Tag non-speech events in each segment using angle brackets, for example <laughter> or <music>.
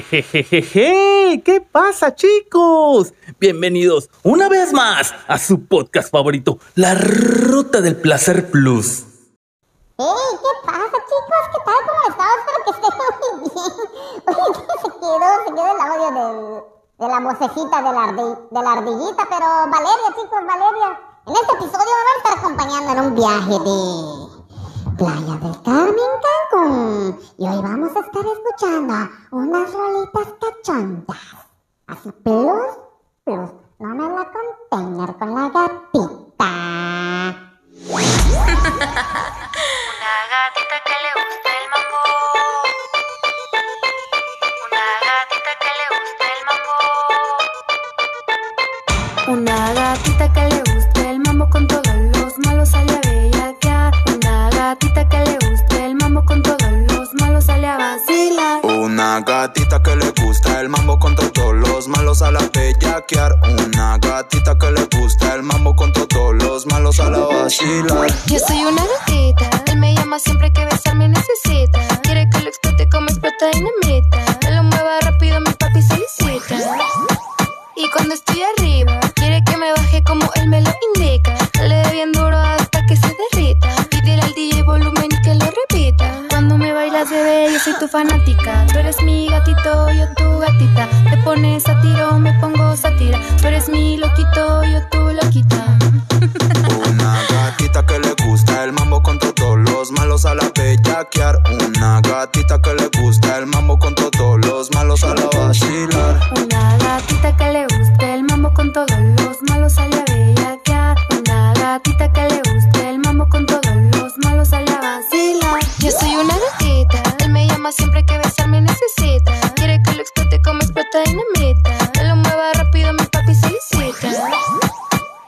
Jejejeje, ¿qué pasa chicos? Bienvenidos una vez más a su podcast favorito, La Ruta del Placer Plus. ¡Ey! ¿Qué pasa, chicos? ¿Qué tal? ¿Cómo están? Espero que estén muy bien. <laughs> Oye, se quedó, se quedó el audio de la vocecita de la, de la ardillita, pero Valeria, chicos, Valeria. En este episodio me a estar acompañando en un viaje de Playa del Carmen, Cancún. Y hoy vamos a estar escuchando unas rolitas cachondas. Así, plus, plus. No me la container con la gatita. Una gatita que le gusta el mambo. Una gatita que le gusta el mambo. Una gatita que gatita que le gusta el mambo con todos los malos a la bellaquear. Una gatita que le gusta el mambo con todos los malos a la vacilar. Yo soy una gatita, él me llama siempre que besarme necesita. Quiere que lo explote como explota dinamita. Fanática. Tú eres mi gatito, yo tu gatita. Te pones a tiro, me pongo sátira. Tú eres mi loquito, yo tu loquita. Una gatita que le gusta el mambo con todos los malos a la bellaquear. Una gatita que le gusta el mambo con todos los malos a la vacilar. Como explota dinamita. Que lo mueva rápido, mi papi solicita.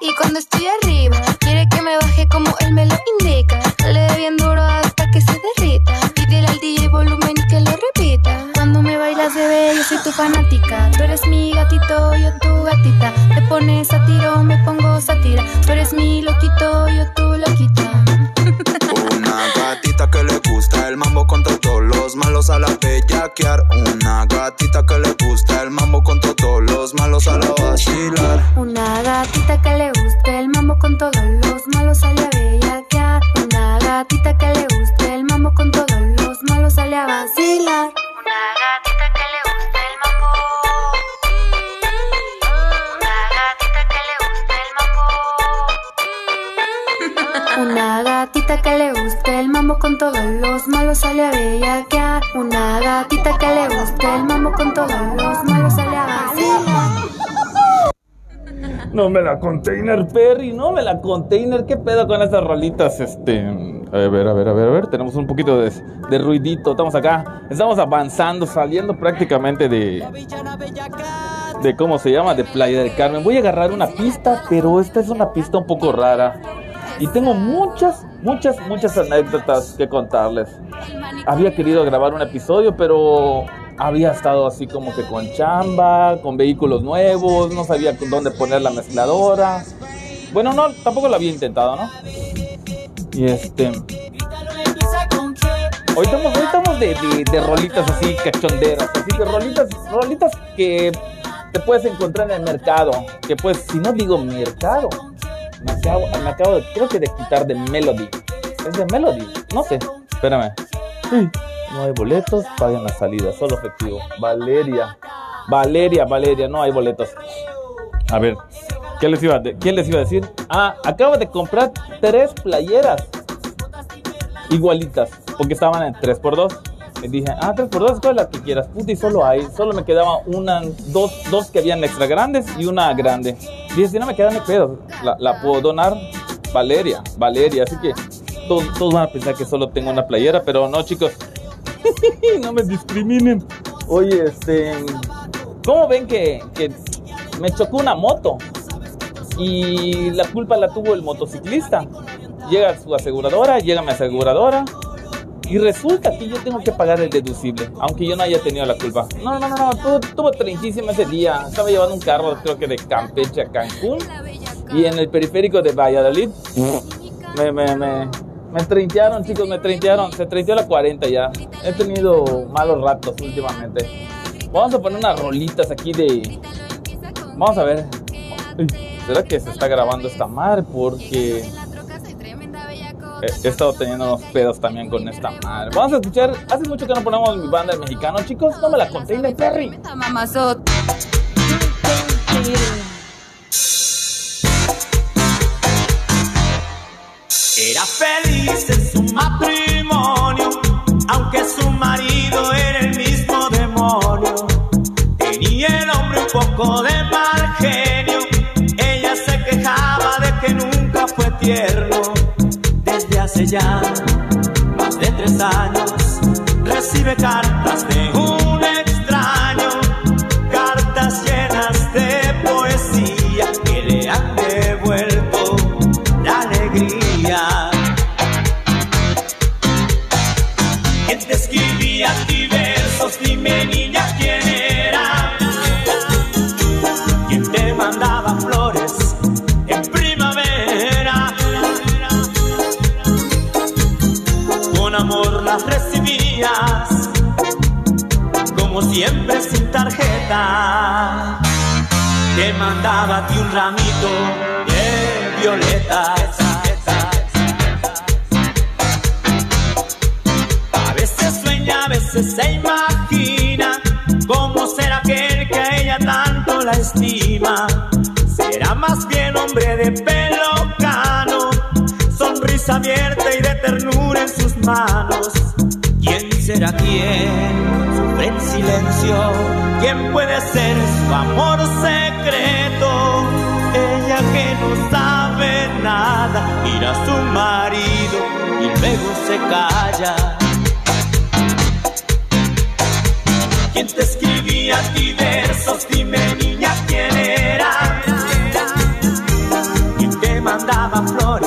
Y cuando estoy arriba, quiere que me baje como él me lo indica. Le dé bien duro hasta que se derrita. Pídele al DJ volumen y que lo repita. Cuando me bailas, bebé, yo soy tu fanática. Tú eres mi gatito, yo tu gatita. Te pones a tiro, me pongo sátira. Tú eres mi loquito, yo tu loquita. Una gatita que le gusta el mambo con todos los malos a la bellaquear. Una gatita que Una gatita que le guste el mambo con todos los malos sale a bellaquear. Una gatita que le guste el mambo con todos los malos sale a vacilar. Una gatita que le guste el mambo. Una gatita que le el mambo. Una gatita que le guste el mambo con todos los malos sale a bellaquear. Una gatita que le guste el mambo con todos los malos sale a vacilar. No me la container, Perry, no me la container. ¿Qué pedo con esas rolitas? Este. A ver, a ver, a ver, a ver. Tenemos un poquito de, ruidito. Estamos acá. Estamos avanzando, saliendo prácticamente de. De cómo se llama, de Playa del Carmen. Voy a agarrar una pista, pero esta es una pista un poco rara. Y tengo muchas, muchas, muchas anécdotas que contarles. Había querido grabar un episodio, pero había estado así como que con chamba, con vehículos nuevos, no sabía dónde poner la mezcladora. Bueno, no, tampoco lo había intentado, ¿no? Y este. Hoy estamos, hoy estamos de, de- de rolitas así cachonderas, así que rolitas, rolitas que te puedes encontrar en el mercado. Que pues, si no digo mercado, me acabo, me acabo de, creo que de quitar de Melody. ¿Es de Melody? No sé, espérame. Sí. No hay boletos, paguen la salida, solo efectivo. Valeria, Valeria, Valeria, no hay boletos. A ver, ¿qué les iba ¿qué les iba a decir? Ah, acabo de comprar tres playeras igualitas, porque estaban en 3x2. Y dije, ah, 3x2, ¿cuál es la que quieras? Puta, solo hay, solo me quedaba una, dos, dos que habían extra grandes y una grande. Dije, si no me quedan, me pedo, la, la puedo donar Valeria, Valeria, así que todos, todos van a pensar que solo tengo una playera, pero no, chicos, <laughs> no me discriminen. Oye, este, ¿cómo ven que, que me chocó una moto? Y la culpa la tuvo el motociclista. Llega su aseguradora, llega mi aseguradora. Y resulta que yo tengo que pagar el deducible, aunque yo no haya tenido la culpa. No, no, no, no, tuvo, tuvo trinquísima ese día. Estaba llevando un carro, creo que de Campeche a Cancún. Y en el periférico de Valladolid, me, me, me, me treintearon, chicos, me treintearon. Se treinteó la 40 ya. He tenido malos ratos últimamente. Vamos a poner unas rolitas aquí de. Vamos a ver. ¿Será que se está grabando esta madre? Porque eh, he estado teniendo unos pedos también con esta madre. Vamos a escuchar. Hace mucho que no ponemos mi banda de mexicano, chicos. No me la container, Perry. Era feliz en su matrimonio, aunque su marido era el mismo demonio. Tenía el hombre un poco de mal genio, ella se quejaba de que nunca fue tierno. Desde hace ya más de tres años, recibe cartas de un las recibías, como siempre sin tarjeta. Te mandaba a ti un ramito de violetas. A veces sueña, a veces se imagina cómo será aquel que a ella tanto la estima. Será más bien hombre de pelo cano, sonrisa abierta y de ¿Quién será quién? Sufre en silencio. ¿Quién puede ser su amor secreto? Ella que no sabe nada, mira a su marido y luego se calla. ¿Quién te escribía a ti versos? Dime niña quién era. ¿Quién te mandaba flores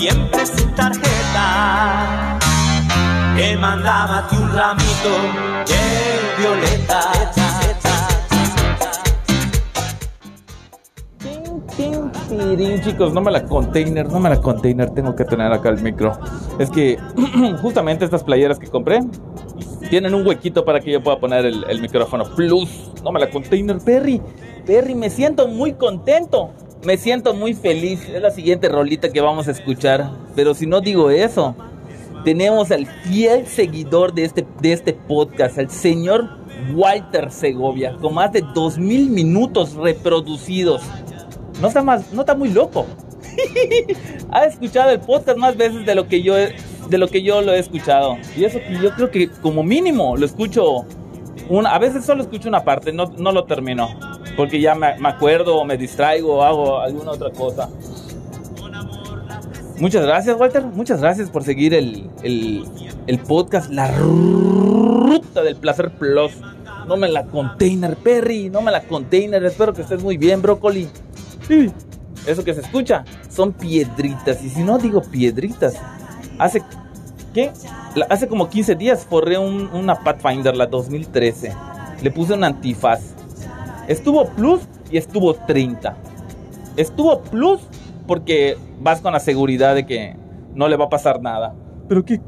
siempre sin tarjeta. Te mandaba a ti un ramito de tirín, chicos, no me la container, no me la container, tengo que tener acá el micro. Es que <clears throat> justamente estas playeras que compré tienen un huequito para que yo pueda poner el, el micrófono plus. No me la container, Perry. Perry, me siento muy contento. Me siento muy feliz. Es la siguiente rolita que vamos a escuchar. Pero si no digo eso, tenemos al fiel seguidor de este, de este podcast, al señor Walter Segovia, con más de 2000 minutos reproducidos. No está, más, no está muy loco. <laughs> ha escuchado el podcast más veces de lo que yo de lo que yo lo he escuchado. Y eso yo creo que como mínimo lo escucho una, a veces solo escucho una parte, no, no lo termino. Porque ya me, me acuerdo me distraigo o hago alguna otra cosa. Muchas gracias, Walter. Muchas gracias por seguir el, el, podcast La Ruta del Placer Plus. No me la container, Perry. No me la container. Espero que estés muy bien, brócoli. Eso que se escucha son piedritas. Y si no digo piedritas, hace. ¿Qué? Hace como 15 días forré un- una Pathfinder, la 2013. Le puse un antifaz. Estuvo plus y estuvo 30. Estuvo plus porque vas con la seguridad de que no le va a pasar nada. Pero qué.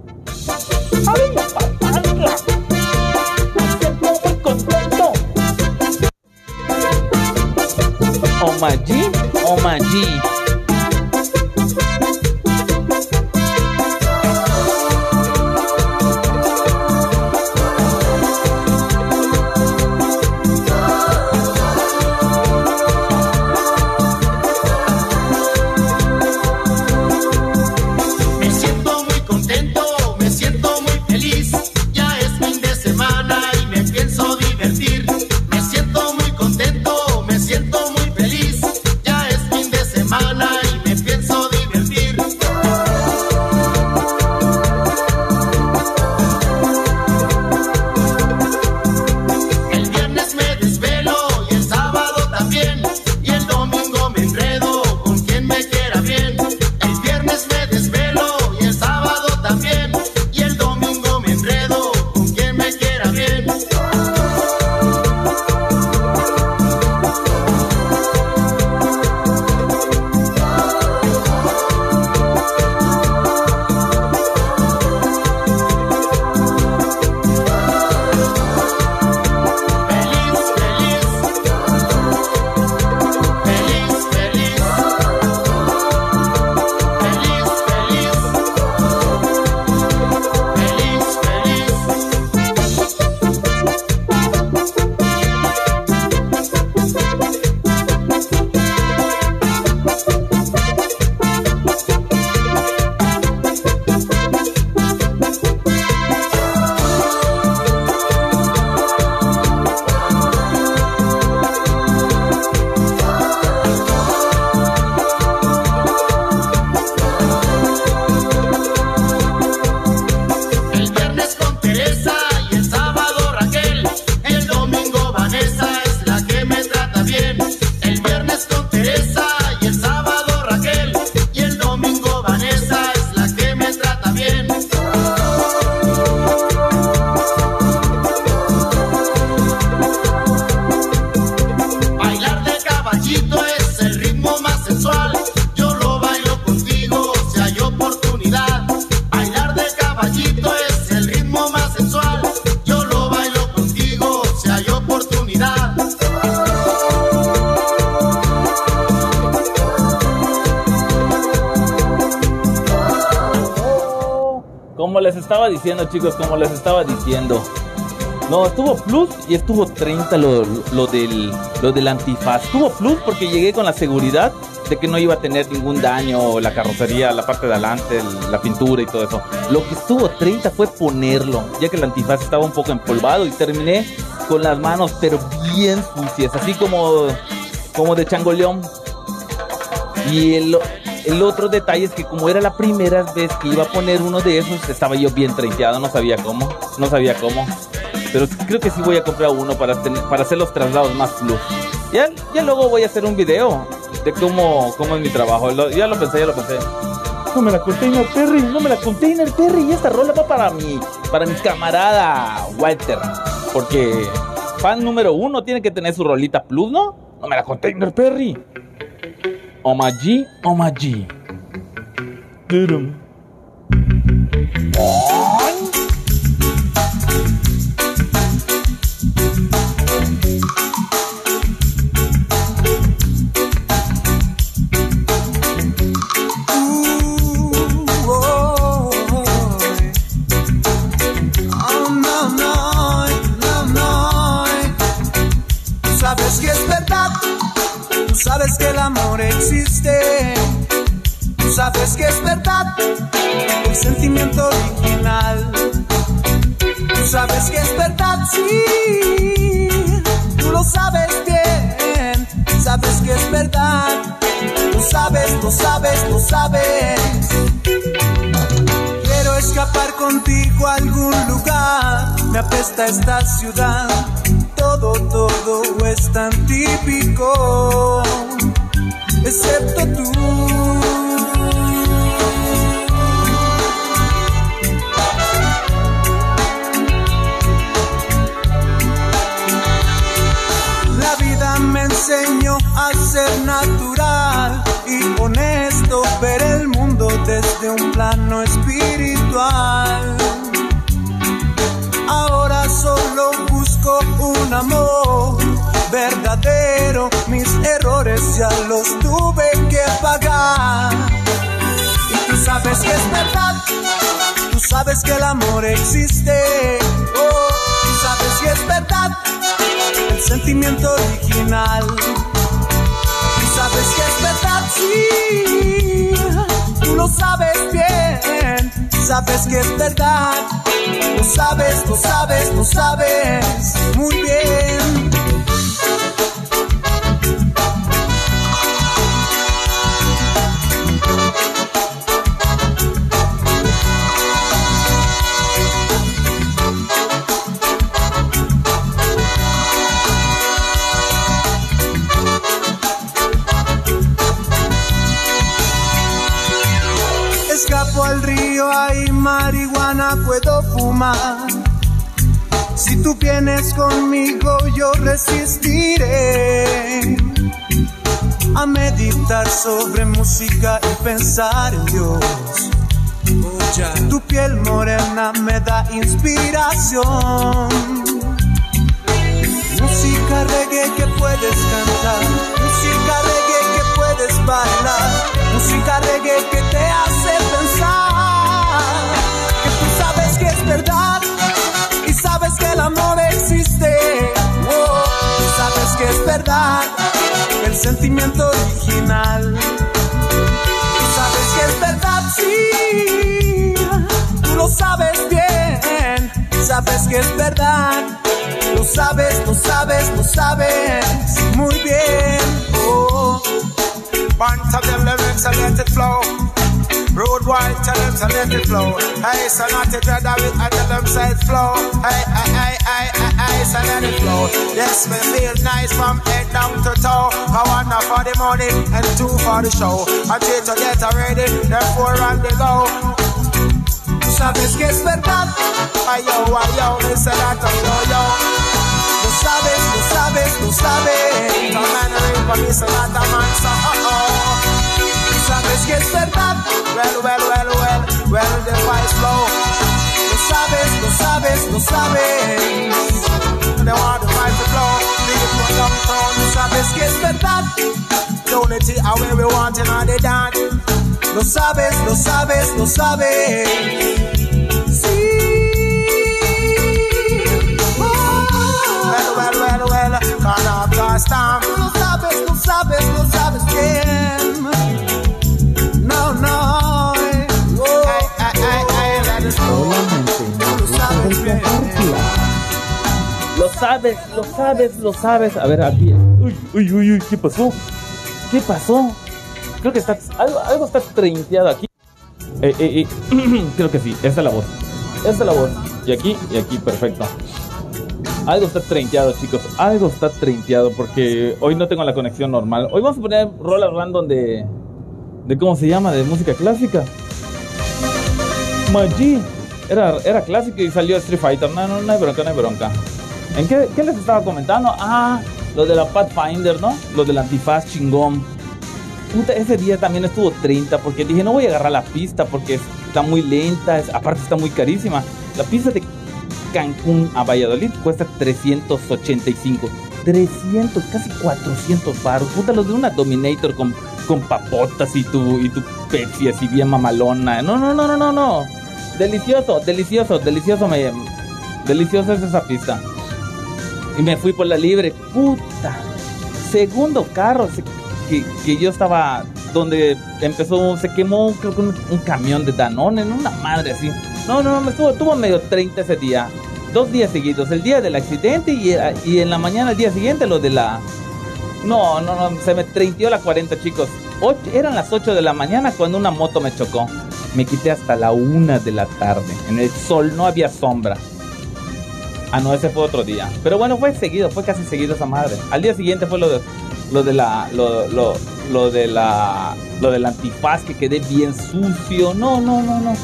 Estaba diciendo, chicos, como les estaba diciendo. No, estuvo plus y estuvo 30 lo, lo del, lo del antifaz. Estuvo plus porque llegué con la seguridad de que no iba a tener ningún daño la carrocería, la parte de adelante, el- la pintura y todo eso. Lo que estuvo 30 fue ponerlo, ya que el antifaz estaba un poco empolvado y terminé con las manos pero bien sucias, así como, como de changoleón. Y el, el otro detalle es que como era la primera vez que iba a poner uno de esos, estaba yo bien trenteado, no sabía cómo, no sabía cómo. Pero creo que sí voy a comprar uno para, tener- para hacer los traslados más plus. Ya, ya luego voy a hacer un video de cómo, cómo es mi trabajo. Lo- ya lo pensé, ya lo pensé. No me la container Perry, no me la container Perry. Y esta rola va para mi, para mi camarada Walter. Porque fan número uno tiene que tener su rolita plus, ¿no? No me la container Perry. Omadi, Omadi. Durum. Sabes que es verdad, el sentimiento original. Tú sabes que es verdad, sí. Tú lo sabes bien, sabes que es verdad. Tú sabes, lo sabes, lo sabes. Quiero escapar contigo a algún lugar. Me apesta esta ciudad. Todo, todo es tan típico. Excepto tú. Enseñó a ser natural y honesto, ver el mundo desde un plano espiritual. Ahora solo busco un amor verdadero, mis errores ya los tuve que pagar. Y tú sabes que es verdad, tú sabes que el amor existe, oh, tú sabes que es verdad sentimiento original. Tú sabes que es verdad, sí. Tú lo sabes bien. Sabes que es verdad. Lo sabes, lo sabes, lo sabes muy bien. Tú vienes conmigo, yo resistiré a meditar sobre música y pensar en Dios. Tu piel morena me da inspiración. Música reggae que puedes cantar, música reggae que puedes bailar, música reggae que te hace pensar verdad el sentimiento original. Tú sabes que es verdad, sí. Tú lo sabes bien. Sabes que es verdad. Lo sabes, lo sabes, lo sabes muy bien. Oh. Of them lyrics flow. Road wide, tell them to let it flow. Hey, so not to dread of it, I tell them it flow. Hey, hey, hey, hey, hey, hey, so let it flow. Yes, me feel nice from head down to toe. I want one for the money and two for the show. I three to get ready, then four on the go. Sabes que es verdad. Ay, yo, ay, yo, me that, ay, yo, yo. Lo sabes, lo sabes, lo sabes. No man, ring for me, say that, a man, uh oh. sabes que es verdad. Well, well, well, well, well, the fire flow. Lo sabes, lo sabes, lo sabes. They want the fire to flow. Big it for long town. Lo sabes que es verdad. The unity are where we want and all the dance. Lo sabes, lo sabes, lo sabes. Sí. Well, well, well, well, can't have Lo sabes, lo sabes, lo sabes, yeah. Lo sabes. Lo sabes, lo sabes, lo sabes. A ver, aquí. Uy, uy, uy, uy, ¿qué pasó? ¿Qué pasó? Creo que está. Algo, algo está treinteado aquí. Eh, eh, eh, <clears throat> Creo que sí, esta es la voz. Esta es la voz. Y aquí, y aquí, perfecto. Algo está treinteado, chicos. Algo está treinteado porque hoy no tengo la conexión normal. Hoy vamos a poner rolas random de. de ¿Cómo se llama? De música clásica. Maggi. Era, era clásico y salió Street Fighter. No, no, no hay bronca, no hay bronca. ¿En qué, qué les estaba comentando? Ah, lo de la Pathfinder, ¿no? Lo del antifaz chingón. Puta, ese día también estuvo 30 porque dije, no voy a agarrar la pista porque está muy lenta, es- aparte está muy carísima. La pista de Cancún a Valladolid cuesta 385. 300, casi 400 baros. Puta, los de una Dominator con, con papotas y tu, y tu Pepsi así bien mamalona. No, no, no, no, no, no. Delicioso, delicioso, delicioso me... Deliciosa es esa pista. Y me fui por la libre. Puta. Segundo carro que, que yo estaba donde empezó, se quemó creo que un, camión de Danone, ¿no? una madre así. No, no, no, me estuvo, estuvo medio 30 ese día. Dos días seguidos, el día del accidente y, y en la mañana el día siguiente lo de la... No, no, no, se me treintió la 40 chicos. Ocho- eran las 8 de la mañana cuando una moto me chocó. Me quité hasta la 1 de la tarde. En el sol no había sombra. Ah, no, ese fue otro día. Pero bueno, fue seguido, fue casi seguido esa madre. Al día siguiente fue lo de, lo de la, lo, lo, lo de la, lo del antifaz que quedé bien sucio. No, no, no, no.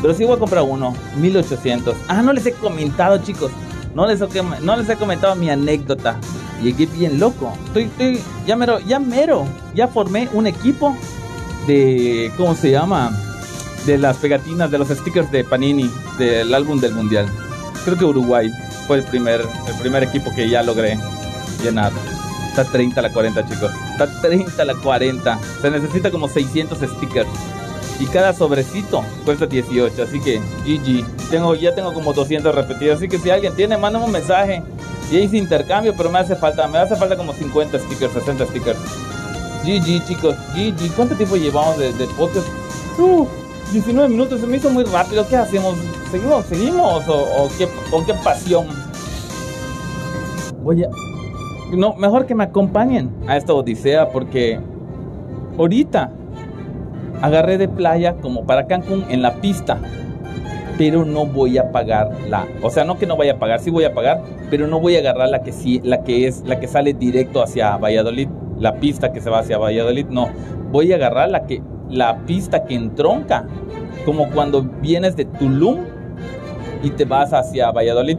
Pero sí voy a comprar uno, 1800. Ah, no les he comentado, chicos. No les, he, no les he comentado mi anécdota. Llegué bien loco. Estoy, estoy, ya mero, ya mero. Ya formé un equipo de, ¿cómo se llama? De las pegatinas, de los stickers de Panini, del álbum del mundial. Creo que Uruguay fue el primer, el primer equipo que ya logré llenar. Está 30 a la 40, chicos. Está 30 a la 40. Se necesita como 600 stickers. Y cada sobrecito cuesta 18. Así que GG. Tengo, ya tengo como 200 repetidos. Así que si alguien tiene, mándame un mensaje. Y hice intercambio, pero me hace falta, me hace falta como 50 stickers, 60 stickers. GG, chicos. GG. ¿Cuánto tiempo llevamos de, de podcast? Uh, 19 minutos. Se me hizo muy rápido. ¿Qué hacemos? ¿Seguimos? ¿Seguimos? ¿O, qué, o qué pasión? Voy a... No, mejor que me acompañen a esta odisea porque ahorita agarré de playa como para Cancún en la pista, pero no voy a pagar la, o sea, no que no vaya a pagar, sí voy a pagar, pero no voy a agarrar la que sí, la que es, la que sale directo hacia Valladolid, la pista que se va hacia Valladolid, no, voy a agarrar la que, la pista que entronca, como cuando vienes de Tulum y te vas hacia Valladolid,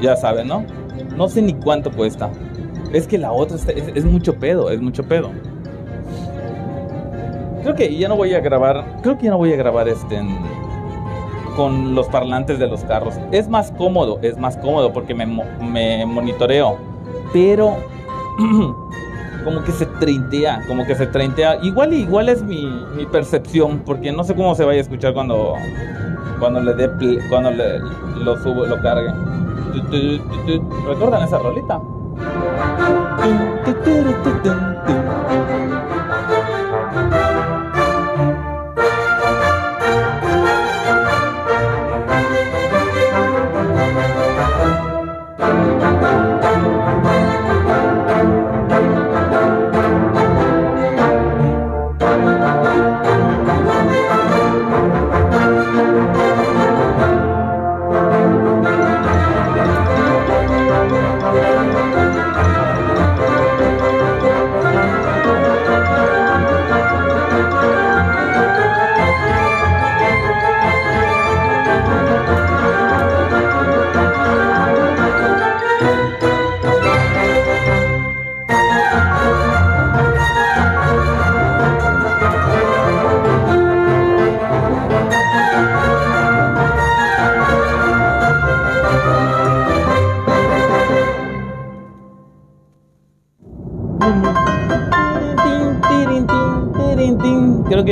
ya sabes, ¿no? No sé ni cuánto cuesta. Es que la otra es, es mucho pedo, es mucho pedo. Creo que ya no voy a grabar, creo que ya no voy a grabar este en- con los parlantes de los carros. Es más cómodo, es más cómodo porque me, me monitoreo. Pero <clears throat> como que se treintea, como que se treintea. Igual igual es mi, percepción, porque no sé cómo se vaya a escuchar cuando cuando le dé cuando le, lo subo, lo cargue. ¿Recuerdan esa rolita?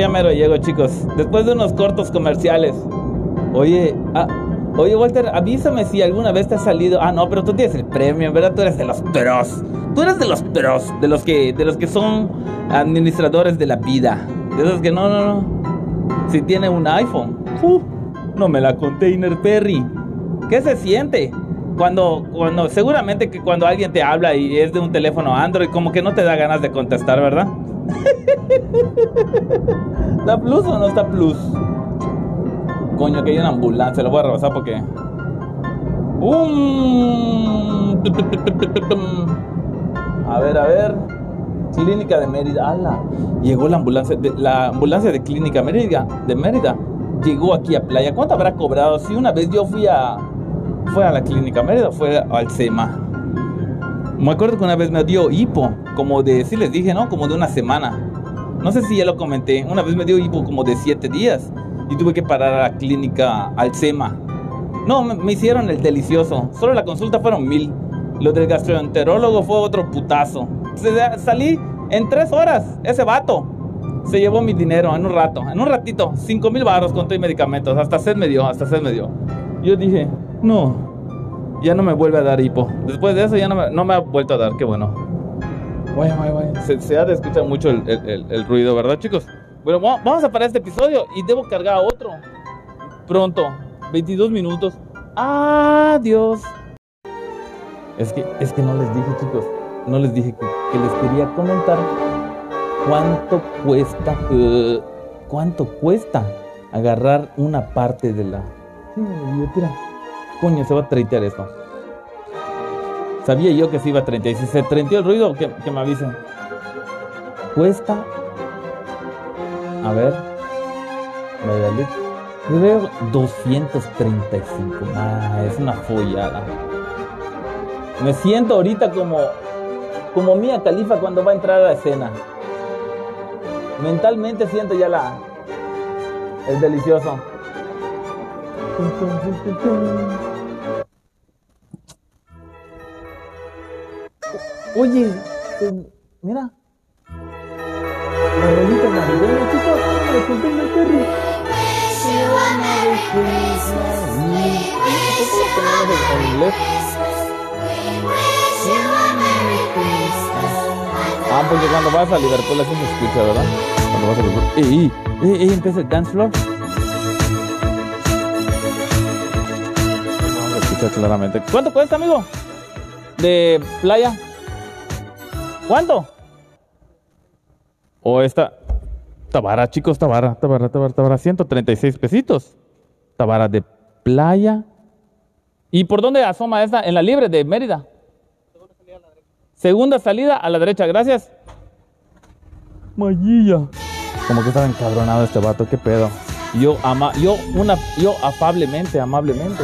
Ya me lo llego, chicos. Después de unos cortos comerciales. Oye, ah, Oye, Walter, avísame si alguna vez te has salido. Ah, no, pero tú tienes el premio, ¿verdad? Tú eres de los pros. Tú eres de los pros, de los que, de los que son administradores de la vida. De esos que no, no, no. Si tiene un iPhone. no me la container Perry. ¿Qué se siente? Cuando, cuando, seguramente que cuando alguien te habla y es de un teléfono Android, como que no te da ganas de contestar, ¿verdad? <laughs> ¿Está plus o no está plus? Coño, que hay una ambulancia, lo voy a rebasar porque. ¡Um! A ver, a ver. Clínica de Mérida. ¡Hala! Llegó la ambulancia, de, la ambulancia de Clínica Mérida, de Mérida. Llegó aquí a Playa. ¿Cuánto habrá cobrado? Si una vez yo fui a. Fue a la Clínica Mérida, fue al SEMA. Me acuerdo que una vez me dio hipo, como de, sí les dije, ¿no? Como de una semana. No sé si ya lo comenté. Una vez me dio hipo como de siete días y tuve que parar a la clínica al SEMA. No, me, hicieron el delicioso. Solo la consulta fueron mil. Lo del gastroenterólogo fue otro putazo. Salí en tres horas. Ese vato se llevó mi dinero en un rato. En un ratito. Cinco mil baros con todo y medicamentos. Hasta sed me dio, hasta sed me dio. Yo dije, no. Ya no me vuelve a dar hipo. Después de eso ya no me, no me ha vuelto a dar. Qué bueno. Guay, guay, guay. Se, se ha de escuchar mucho el, el- el- el ruido, ¿verdad, chicos? Bueno, va- vamos a parar este episodio y debo cargar otro. Pronto. 22 minutos. Adiós. Es que, es que no les dije, chicos. No les dije que, que les quería comentar cuánto cuesta. eh, cuánto cuesta agarrar una parte de la. Sí. Se va a treitear esto. Sabía yo que se iba a 30. Y si se treinteó el ruido, que, que me avisen. Cuesta. A ver. Valladolid. Creo 235. Ah, es una follada. Me siento ahorita como. Como Mía Califa cuando va a entrar a la escena. Mentalmente siento ya la. Es delicioso. Oye, eh, mira. La rolita navideña, chicos. La conté el Terry. En inglés. Ah, porque cuando vas a Liverpool así se escucha, ¿verdad? Cuando vas a Liverpool. ¡Ey, ey! ¡Ey, ey! Empieza el dance floor. Vamos a escuchar claramente. ¿Cuánto cuesta, amigo? De playa. ¿Cuánto? O esta. Tabara, chicos, Tabara, Tabara, Tabara, Tabara. 136 pesitos. Tabara de playa. ¿Y por dónde asoma esta? En la libre de Mérida. Segunda salida a la derecha, gracias. Mayilla. Como que estaba encabronado este vato, qué pedo. Yo ama, yo una, yo afablemente, amablemente.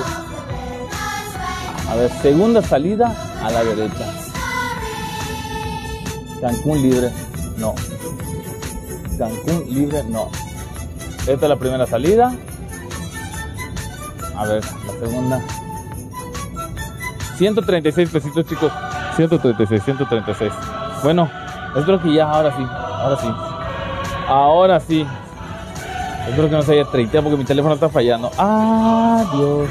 A ver, segunda salida a la derecha. Cancún libre, no. Cancún libre, no. Esta es la primera salida. A ver, la segunda. 136 pesitos, chicos. 136, 136. Bueno, espero que ya, ahora sí, ahora sí. Ahora sí. Espero que no se haya 30 porque mi teléfono está fallando. Adiós.